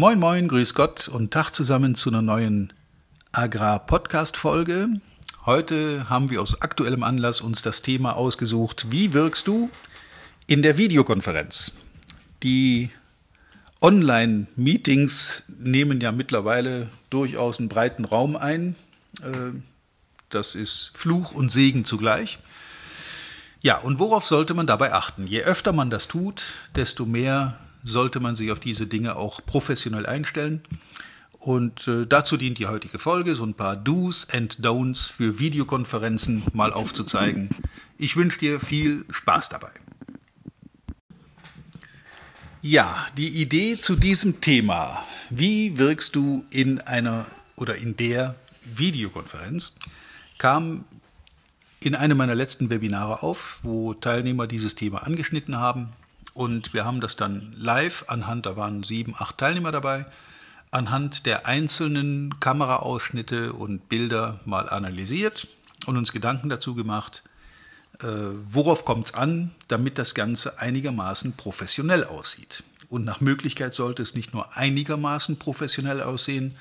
Moin, moin, grüß Gott und Tag zusammen zu einer neuen Agrar-Podcast-Folge. Heute haben wir aus aktuellem Anlass uns das Thema ausgesucht, wie wirkst du in der Videokonferenz? Die Online-Meetings nehmen ja mittlerweile durchaus einen breiten Raum ein. Äh, das ist Fluch und Segen zugleich. Ja, und worauf sollte man dabei achten? Je öfter man das tut, desto mehr sollte man sich auf diese Dinge auch professionell einstellen. Und äh, dazu dient die heutige Folge, so ein paar Do's and Don'ts für Videokonferenzen mal aufzuzeigen. Ich wünsche dir viel Spaß dabei. Ja, die Idee zu diesem Thema, wie wirkst du in einer oder in der Videokonferenz, kam in einem meiner letzten Webinare auf, wo Teilnehmer dieses Thema angeschnitten haben. Und wir haben das dann live anhand, da waren sieben, acht Teilnehmer dabei, anhand der einzelnen Kameraausschnitte und Bilder mal analysiert und uns Gedanken dazu gemacht, äh, worauf kommt es an, damit das Ganze einigermaßen professionell aussieht. Und nach Möglichkeit sollte es nicht nur einigermaßen professionell aussehen,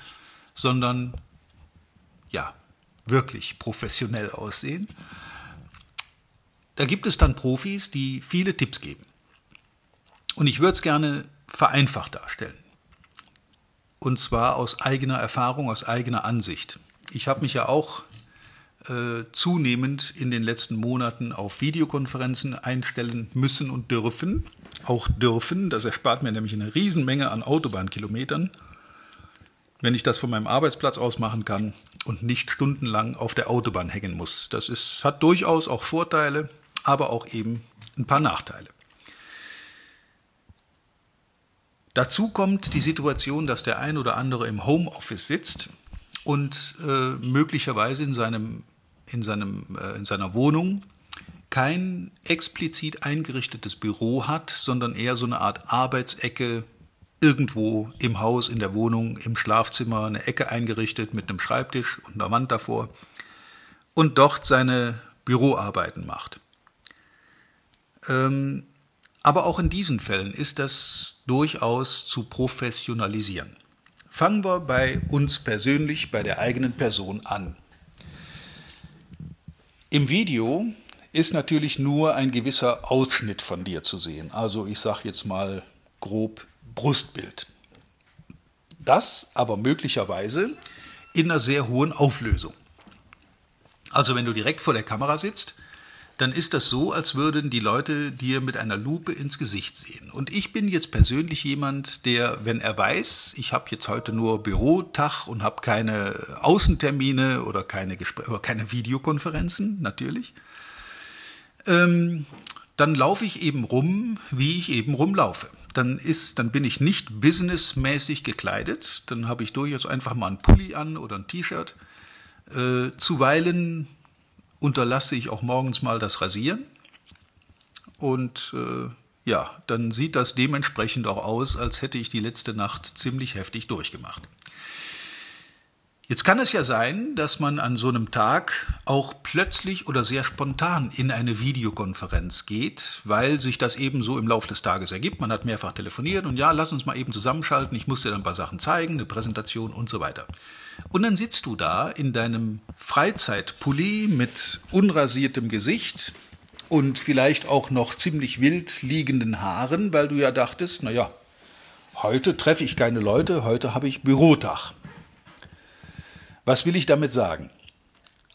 sondern ja, wirklich professionell aussehen. Da gibt es dann Profis, die viele Tipps geben. Und ich würde es gerne vereinfacht darstellen. Und zwar aus eigener Erfahrung, aus eigener Ansicht. Ich habe mich ja auch äh, zunehmend in den letzten Monaten auf Videokonferenzen einstellen müssen und dürfen. Auch dürfen, das erspart mir nämlich eine Riesenmenge an Autobahnkilometern, wenn ich das von meinem Arbeitsplatz aus machen kann und nicht stundenlang auf der Autobahn hängen muss. Das ist, hat durchaus auch Vorteile, aber auch eben ein paar Nachteile. Dazu kommt die Situation, dass der ein oder andere im Homeoffice sitzt und äh, möglicherweise in, seinem, in, seinem, äh, in seiner Wohnung kein explizit eingerichtetes Büro hat, sondern eher so eine Art Arbeitsecke irgendwo im Haus, in der Wohnung, im Schlafzimmer eine Ecke eingerichtet mit einem Schreibtisch und einer Wand davor und dort seine Büroarbeiten macht. Ähm, aber auch in diesen Fällen ist das durchaus zu professionalisieren. Fangen wir bei uns persönlich, bei der eigenen Person an. Im Video ist natürlich nur ein gewisser Ausschnitt von dir zu sehen. Also ich sage jetzt mal grob Brustbild. Das aber möglicherweise in einer sehr hohen Auflösung. Also wenn du direkt vor der Kamera sitzt, dann ist das so, als würden die Leute dir mit einer Lupe ins Gesicht sehen. Und ich bin jetzt persönlich jemand, der, wenn er weiß, ich habe jetzt heute nur Bürotag und habe keine Außentermine oder keine, Gespr oder keine Videokonferenzen, natürlich, ähm, dann laufe ich eben rum, wie ich eben rumlaufe dann ist, dann bin ich nicht businessmäßig gekleidet. Dann habe ich durchaus einfach mal einen Pulli an oder ein T-Shirt. Äh, zuweilen unterlasse ich auch morgens mal das Rasieren. Und äh, ja, dann sieht das dementsprechend auch aus, als hätte ich die letzte Nacht ziemlich heftig durchgemacht. Jetzt kann es ja sein, dass man an so einem Tag auch plötzlich oder sehr spontan in eine Videokonferenz geht, weil sich das eben so im Laufe des Tages ergibt. Man hat mehrfach telefoniert und ja, lass uns mal eben zusammenschalten, ich muss dir dann ein paar Sachen zeigen, eine Präsentation und so weiter. Und dann sitzt du da in deinem Freizeitpulli mit unrasiertem Gesicht und vielleicht auch noch ziemlich wild liegenden Haaren, weil du ja dachtest, na ja, heute treffe ich keine Leute, heute habe ich Bürotag. Was will ich damit sagen?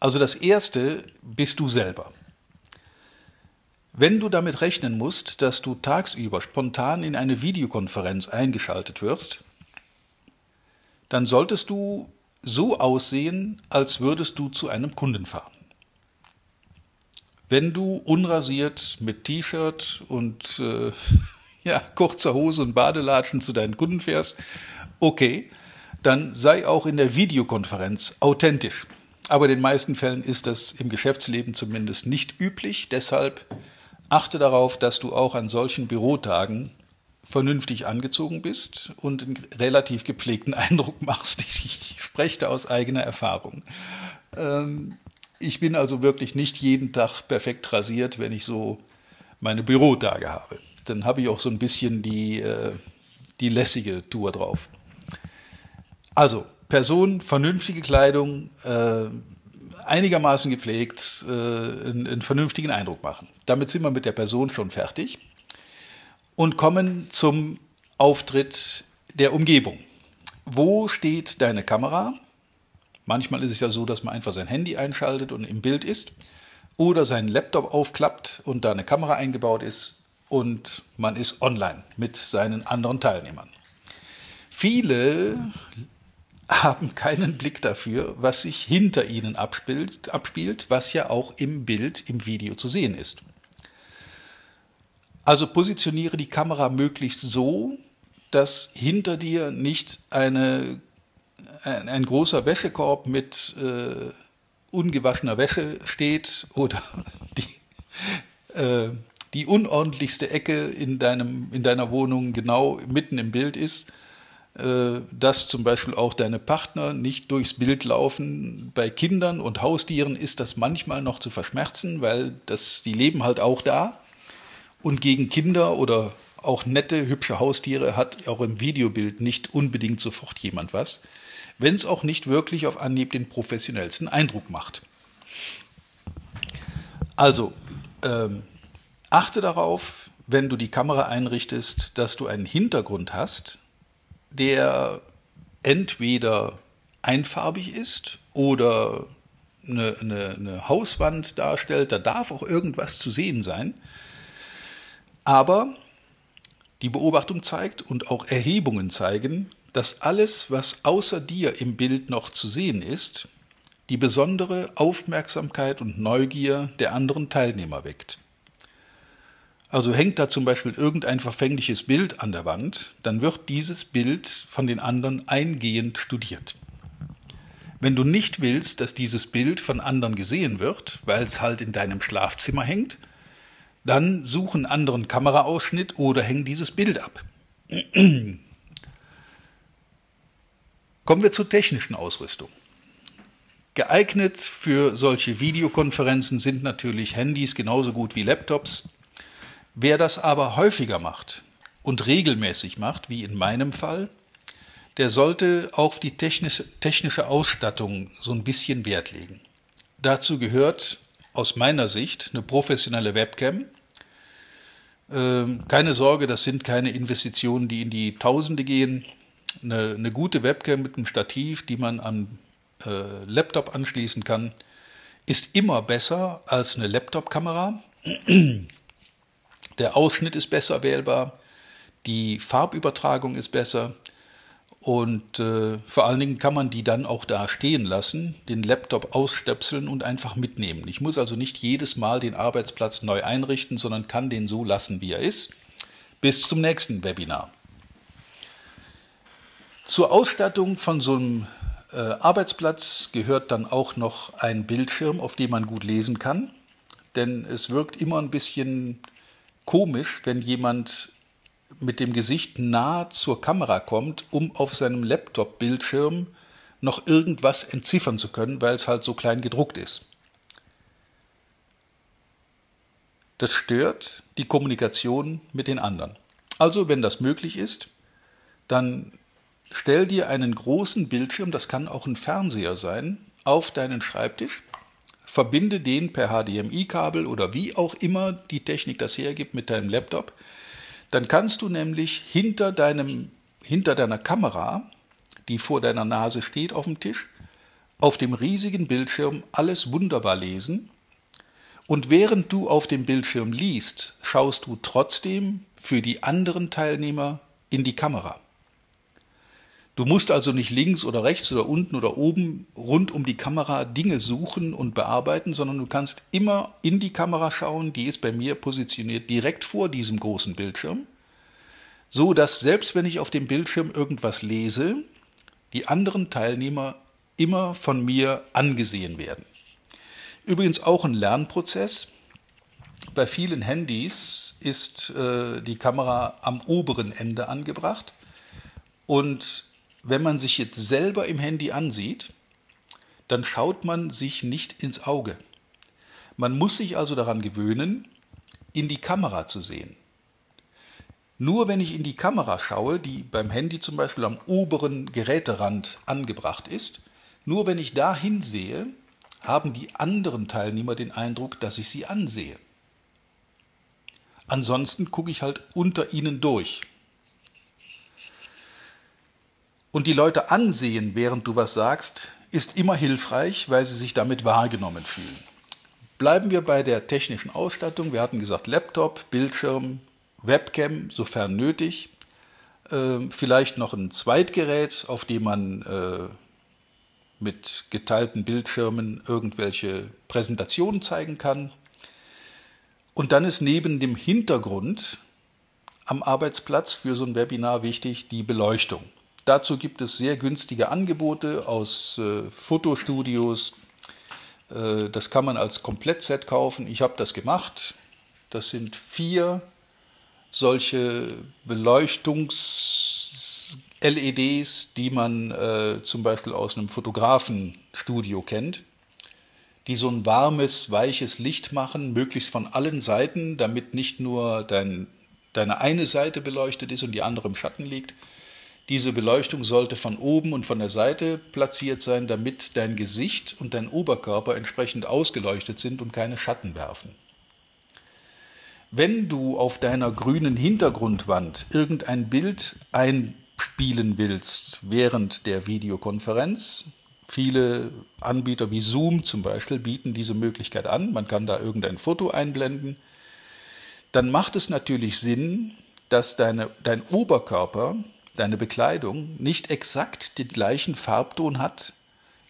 Also das Erste bist du selber. Wenn du damit rechnen musst, dass du tagsüber spontan in eine Videokonferenz eingeschaltet wirst, dann solltest du so aussehen, als würdest du zu einem Kunden fahren. Wenn du unrasiert mit T-Shirt und äh, ja, kurzer Hose und Badelatschen zu deinen Kunden fährst, okay, dann sei auch in der Videokonferenz authentisch. Aber in den meisten Fällen ist das im Geschäftsleben zumindest nicht üblich. Deshalb achte darauf, dass du auch an solchen Bürotagen vernünftig angezogen bist und einen relativ gepflegten Eindruck machst. Ich spreche da aus eigener Erfahrung. Ähm, ich bin also wirklich nicht jeden Tag perfekt rasiert, wenn ich so meine Bürotage habe. Dann habe ich auch so ein bisschen die, äh, die lässige Tour drauf. Also, Person, vernünftige Kleidung, äh, einigermaßen gepflegt, äh, einen, einen vernünftigen Eindruck machen. Damit sind wir mit der Person schon fertig und kommen zum Auftritt der Umgebung. Wo steht deine Kamera? Manchmal ist es ja so, dass man einfach sein Handy einschaltet und im Bild ist oder seinen Laptop aufklappt und da eine Kamera eingebaut ist und man ist online mit seinen anderen Teilnehmern. Viele haben keinen Blick dafür, was sich hinter ihnen abspielt, abspielt, was ja auch im Bild, im Video zu sehen ist. Also positioniere die Kamera möglichst so, dass hinter dir nicht eine, ein, ein großer Wäschekorb mit äh, ungewaschener Wäsche steht oder die, äh, die unordentlichste Ecke in, deinem, in deiner Wohnung genau mitten im Bild ist, äh, dass zum Beispiel auch deine Partner nicht durchs Bild laufen. Bei Kindern und Haustieren ist das manchmal noch zu verschmerzen, weil das, die leben halt auch da. Und gegen Kinder oder auch nette, hübsche Haustiere hat auch im Videobild nicht unbedingt sofort jemand was, wenn es auch nicht wirklich auf Anhieb den professionellsten Eindruck macht. Also, ähm, achte darauf, wenn du die Kamera einrichtest, dass du einen Hintergrund hast, der entweder einfarbig ist oder eine, eine, eine Hauswand darstellt. Da darf auch irgendwas zu sehen sein. Aber die Beobachtung zeigt und auch Erhebungen zeigen, dass alles, was außer dir im Bild noch zu sehen ist, die besondere Aufmerksamkeit und Neugier der anderen Teilnehmer weckt. Also hängt da zum Beispiel irgendein verfängliches Bild an der Wand, dann wird dieses Bild von den anderen eingehend studiert. Wenn du nicht willst, dass dieses Bild von anderen gesehen wird, weil es halt in deinem Schlafzimmer hängt, dann such einen anderen Kameraausschnitt oder häng dieses Bild ab. Kommen wir zur technischen Ausrüstung. Geeignet für solche Videokonferenzen sind natürlich Handys genauso gut wie Laptops. Wer das aber häufiger macht und regelmäßig macht, wie in meinem Fall, der sollte auf die technische Ausstattung so ein bisschen Wert legen. Dazu gehört aus meiner Sicht eine professionelle Webcam. Ähm, keine Sorge, das sind keine Investitionen, die in die Tausende gehen. Eine, eine gute Webcam mit einem Stativ, die man am äh, Laptop anschließen kann, ist immer besser als eine Laptop-Kamera. Der Ausschnitt ist besser wählbar, die Farbübertragung ist besser und äh, vor allen Dingen kann man die dann auch da stehen lassen, den Laptop ausstöpseln und einfach mitnehmen. Ich muss also nicht jedes Mal den Arbeitsplatz neu einrichten, sondern kann den so lassen, wie er ist. Bis zum nächsten Webinar. Zur Ausstattung von so einem äh, Arbeitsplatz gehört dann auch noch ein Bildschirm, auf dem man gut lesen kann. Denn es wirkt immer ein bisschen komisch, wenn jemand mit dem Gesicht nah zur Kamera kommt, um auf seinem Laptop-Bildschirm noch irgendwas entziffern zu können, weil es halt so klein gedruckt ist. Das stört die Kommunikation mit den anderen. Also, wenn das möglich ist, dann stell dir einen großen Bildschirm, das kann auch ein Fernseher sein, auf deinen Schreibtisch, verbinde den per HDMI-Kabel oder wie auch immer die Technik das hergibt mit deinem Laptop dann kannst du nämlich hinter, deinem, hinter deiner Kamera, die vor deiner Nase steht auf dem Tisch, auf dem riesigen Bildschirm alles wunderbar lesen. Und während du auf dem Bildschirm liest, schaust du trotzdem für die anderen Teilnehmer in die Kamera. Du musst also nicht links oder rechts oder unten oder oben rund um die Kamera Dinge suchen und bearbeiten, sondern du kannst immer in die Kamera schauen, die ist bei mir positioniert direkt vor diesem großen Bildschirm, so dass selbst wenn ich auf dem Bildschirm irgendwas lese, die anderen Teilnehmer immer von mir angesehen werden. Übrigens auch ein Lernprozess. Bei vielen Handys ist äh, die Kamera am oberen Ende angebracht und wenn man sich jetzt selber im Handy ansieht, dann schaut man sich nicht ins Auge. Man muss sich also daran gewöhnen, in die Kamera zu sehen. Nur wenn ich in die Kamera schaue, die beim Handy zum Beispiel am oberen Geräterand angebracht ist, nur wenn ich da hinsehe, haben die anderen Teilnehmer den Eindruck, dass ich sie ansehe. Ansonsten gucke ich halt unter ihnen durch. Und die Leute ansehen, während du was sagst, ist immer hilfreich, weil sie sich damit wahrgenommen fühlen. Bleiben wir bei der technischen Ausstattung. Wir hatten gesagt Laptop, Bildschirm, Webcam, sofern nötig. Äh, vielleicht noch ein Zweitgerät, auf dem man äh, mit geteilten Bildschirmen irgendwelche Präsentationen zeigen kann. Und dann ist neben dem Hintergrund am Arbeitsplatz für so ein Webinar wichtig die Beleuchtung. Dazu gibt es sehr günstige Angebote aus äh, Fotostudios. Äh, das kann man als Komplettset kaufen. Ich habe das gemacht. Das sind vier solche Beleuchtungs-LEDs, die man äh, zum Beispiel aus einem Fotografenstudio kennt, die so ein warmes, weiches Licht machen, möglichst von allen Seiten, damit nicht nur dein, deine eine Seite beleuchtet ist und die andere im Schatten liegt, diese Beleuchtung sollte von oben und von der Seite platziert sein, damit dein Gesicht und dein Oberkörper entsprechend ausgeleuchtet sind und keine Schatten werfen. Wenn du auf deiner grünen Hintergrundwand irgendein Bild einspielen willst während der Videokonferenz, viele Anbieter wie Zoom zum Beispiel bieten diese Möglichkeit an, man kann da irgendein Foto einblenden, dann macht es natürlich Sinn, dass deine, dein Oberkörper deine Bekleidung nicht exakt den gleichen Farbton hat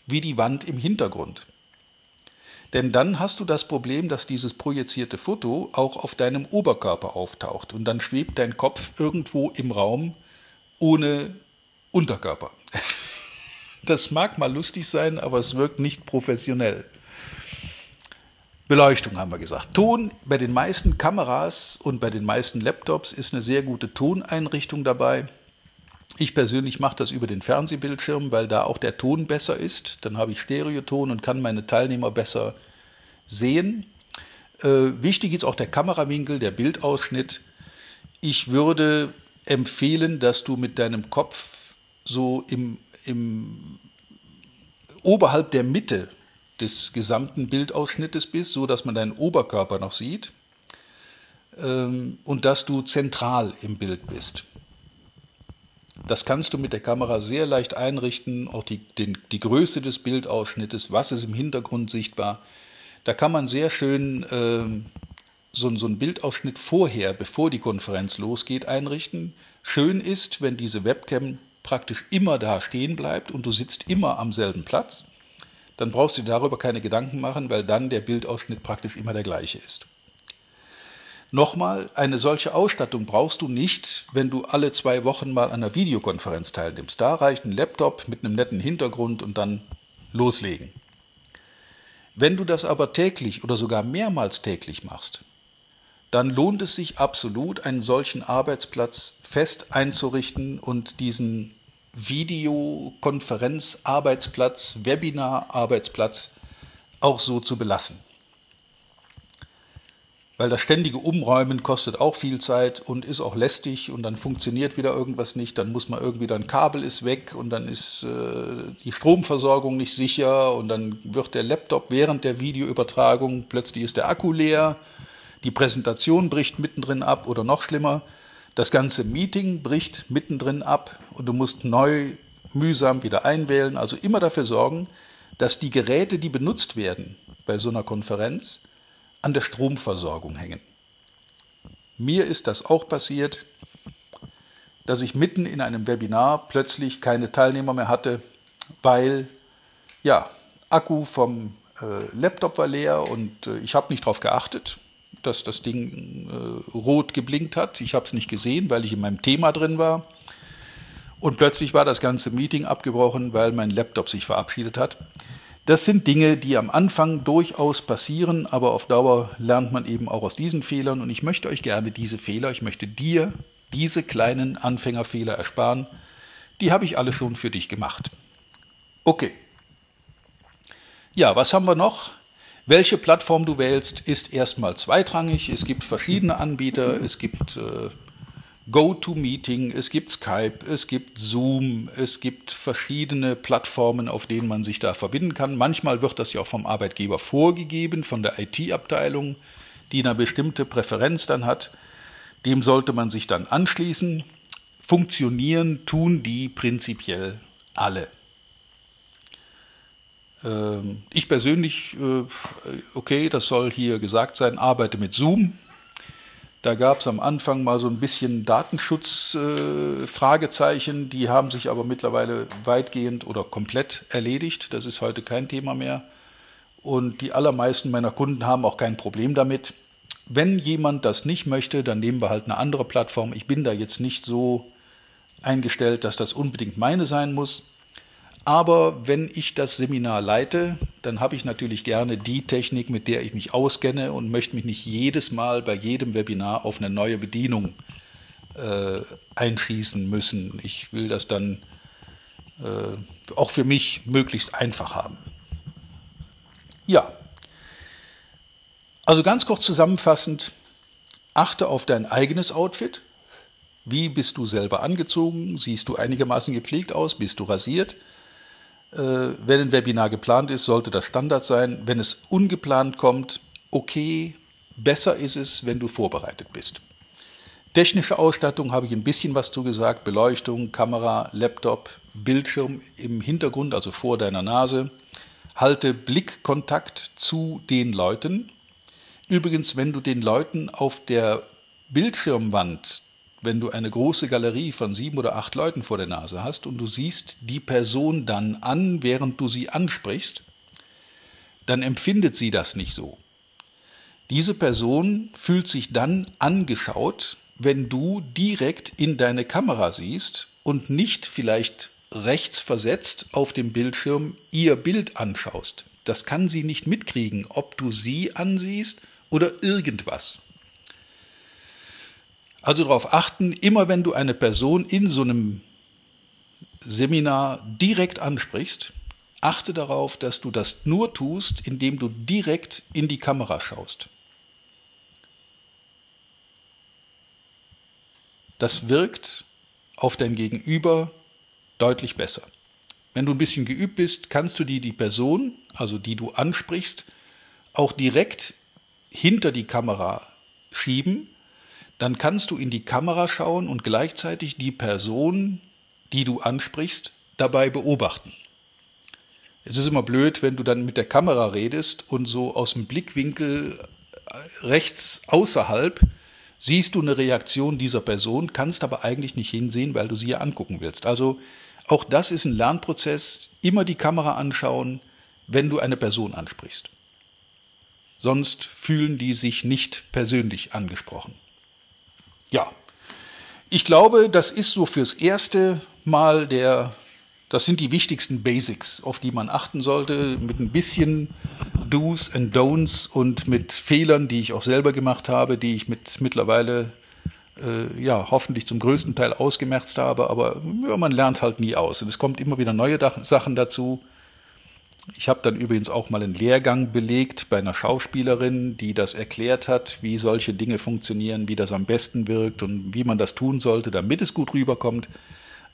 wie die Wand im Hintergrund. Denn dann hast du das Problem, dass dieses projizierte Foto auch auf deinem Oberkörper auftaucht und dann schwebt dein Kopf irgendwo im Raum ohne Unterkörper. Das mag mal lustig sein, aber es wirkt nicht professionell. Beleuchtung haben wir gesagt. Ton bei den meisten Kameras und bei den meisten Laptops ist eine sehr gute Toneinrichtung dabei. Ich persönlich mache das über den Fernsehbildschirm, weil da auch der Ton besser ist. Dann habe ich Stereoton und kann meine Teilnehmer besser sehen. Äh, wichtig ist auch der Kamerawinkel, der Bildausschnitt. Ich würde empfehlen, dass du mit deinem Kopf so im, im oberhalb der Mitte des gesamten Bildausschnittes bist, so dass man deinen Oberkörper noch sieht ähm, und dass du zentral im Bild bist. Das kannst du mit der Kamera sehr leicht einrichten, auch die, den, die Größe des Bildausschnittes, was ist im Hintergrund sichtbar. Da kann man sehr schön äh, so, so einen Bildausschnitt vorher, bevor die Konferenz losgeht, einrichten. Schön ist, wenn diese Webcam praktisch immer da stehen bleibt und du sitzt immer am selben Platz, dann brauchst du darüber keine Gedanken machen, weil dann der Bildausschnitt praktisch immer der gleiche ist. Nochmal, eine solche Ausstattung brauchst du nicht, wenn du alle zwei Wochen mal an einer Videokonferenz teilnimmst. Da reicht ein Laptop mit einem netten Hintergrund und dann loslegen. Wenn du das aber täglich oder sogar mehrmals täglich machst, dann lohnt es sich absolut, einen solchen Arbeitsplatz fest einzurichten und diesen Videokonferenz-Arbeitsplatz, Webinar-Arbeitsplatz auch so zu belassen weil das ständige Umräumen kostet auch viel Zeit und ist auch lästig und dann funktioniert wieder irgendwas nicht, dann muss man irgendwie, dann Kabel ist weg und dann ist äh, die Stromversorgung nicht sicher und dann wird der Laptop während der Videoübertragung, plötzlich ist der Akku leer, die Präsentation bricht mittendrin ab oder noch schlimmer, das ganze Meeting bricht mittendrin ab und du musst neu mühsam wieder einwählen, also immer dafür sorgen, dass die Geräte, die benutzt werden bei so einer Konferenz, an der Stromversorgung hängen. Mir ist das auch passiert, dass ich mitten in einem Webinar plötzlich keine Teilnehmer mehr hatte, weil ja, Akku vom äh, Laptop war leer und äh, ich habe nicht darauf geachtet, dass das Ding äh, rot geblinkt hat. Ich habe es nicht gesehen, weil ich in meinem Thema drin war. Und plötzlich war das ganze Meeting abgebrochen, weil mein Laptop sich verabschiedet hat. Das sind Dinge, die am Anfang durchaus passieren, aber auf Dauer lernt man eben auch aus diesen Fehlern. Und ich möchte euch gerne diese Fehler, ich möchte dir diese kleinen Anfängerfehler ersparen. Die habe ich alle schon für dich gemacht. Okay. Ja, was haben wir noch? Welche Plattform du wählst, ist erstmal zweitrangig. Es gibt verschiedene Anbieter. Es gibt äh, GoToMeeting, es gibt Skype, es gibt Zoom, es gibt verschiedene Plattformen, auf denen man sich da verbinden kann. Manchmal wird das ja auch vom Arbeitgeber vorgegeben, von der IT-Abteilung, die eine bestimmte Präferenz dann hat. Dem sollte man sich dann anschließen. Funktionieren tun die prinzipiell alle. Ähm, ich persönlich, äh, okay, das soll hier gesagt sein, arbeite mit Zoom. Da gab es am Anfang mal so ein bisschen Datenschutz-Fragezeichen, äh, die haben sich aber mittlerweile weitgehend oder komplett erledigt. Das ist heute kein Thema mehr. Und die allermeisten meiner Kunden haben auch kein Problem damit. Wenn jemand das nicht möchte, dann nehmen wir halt eine andere Plattform. Ich bin da jetzt nicht so eingestellt, dass das unbedingt meine sein muss. Aber wenn ich das Seminar leite, dann habe ich natürlich gerne die Technik, mit der ich mich auskenne und möchte mich nicht jedes Mal bei jedem Webinar auf eine neue Bedienung äh, einschießen müssen. Ich will das dann äh, auch für mich möglichst einfach haben. Ja, also ganz kurz zusammenfassend, achte auf dein eigenes Outfit. Wie bist du selber angezogen? Siehst du einigermaßen gepflegt aus? Bist du rasiert? Äh, wenn ein Webinar geplant ist, sollte das Standard sein. Wenn es ungeplant kommt, okay, besser ist es, wenn du vorbereitet bist. Technische Ausstattung habe ich ein bisschen was zu gesagt. Beleuchtung, Kamera, Laptop, Bildschirm im Hintergrund, also vor deiner Nase. Halte Blickkontakt zu den Leuten. Übrigens, wenn du den Leuten auf der Bildschirmwand wenn du eine große Galerie von sieben oder acht Leuten vor der Nase hast und du siehst die Person dann an, während du sie ansprichst, dann empfindet sie das nicht so. Diese Person fühlt sich dann angeschaut, wenn du direkt in deine Kamera siehst und nicht vielleicht rechts versetzt auf dem Bildschirm ihr Bild anschaust. Das kann sie nicht mitkriegen, ob du sie ansiehst oder irgendwas. Also darauf achten, immer wenn du eine Person in so einem Seminar direkt ansprichst, achte darauf, dass du das nur tust, indem du direkt in die Kamera schaust. Das wirkt auf dein Gegenüber deutlich besser. Wenn du ein bisschen geübt bist, kannst du die, die Person, also die du ansprichst, auch direkt hinter die Kamera schieben dann kannst du in die Kamera schauen und gleichzeitig die Person, die du ansprichst, dabei beobachten. Es ist immer blöd, wenn du dann mit der Kamera redest und so aus dem Blickwinkel äh, rechts außerhalb siehst du eine Reaktion dieser Person, kannst aber eigentlich nicht hinsehen, weil du sie ja angucken willst. Also auch das ist ein Lernprozess. Immer die Kamera anschauen, wenn du eine Person ansprichst. Sonst fühlen die sich nicht persönlich angesprochen. Ja, ich glaube, das ist so fürs erste Mal der, das sind die wichtigsten Basics, auf die man achten sollte, mit ein bisschen Do's and Don'ts und mit Fehlern, die ich auch selber gemacht habe, die ich mit mittlerweile äh, ja hoffentlich zum größten Teil ausgemerzt habe, aber ja, man lernt halt nie aus und es kommt immer wieder neue Sachen dazu. Ich habe dann übrigens auch mal einen Lehrgang belegt bei einer Schauspielerin, die das erklärt hat, wie solche Dinge funktionieren, wie das am besten wirkt und wie man das tun sollte, damit es gut rüberkommt.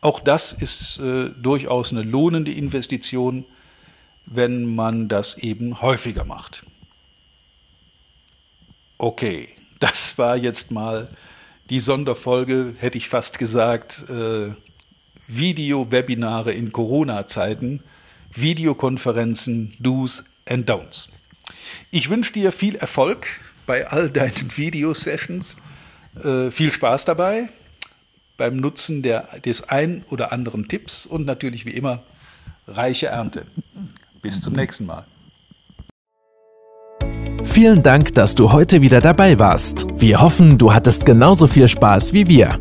Auch das ist äh, durchaus eine lohnende Investition, wenn man das eben häufiger macht. Okay, das war jetzt mal die Sonderfolge, hätte ich fast gesagt, äh, Video-Webinare in Corona-Zeiten. Videokonferenzen, Do's and Don'ts. Ich wünsche dir viel Erfolg bei all deinen Videosessions, äh, viel Spaß dabei beim Nutzen der, des ein oder anderen Tipps und natürlich wie immer reiche Ernte. Bis zum nächsten Mal. Vielen Dank, dass du heute wieder dabei warst. Wir hoffen, du hattest genauso viel Spaß wie wir.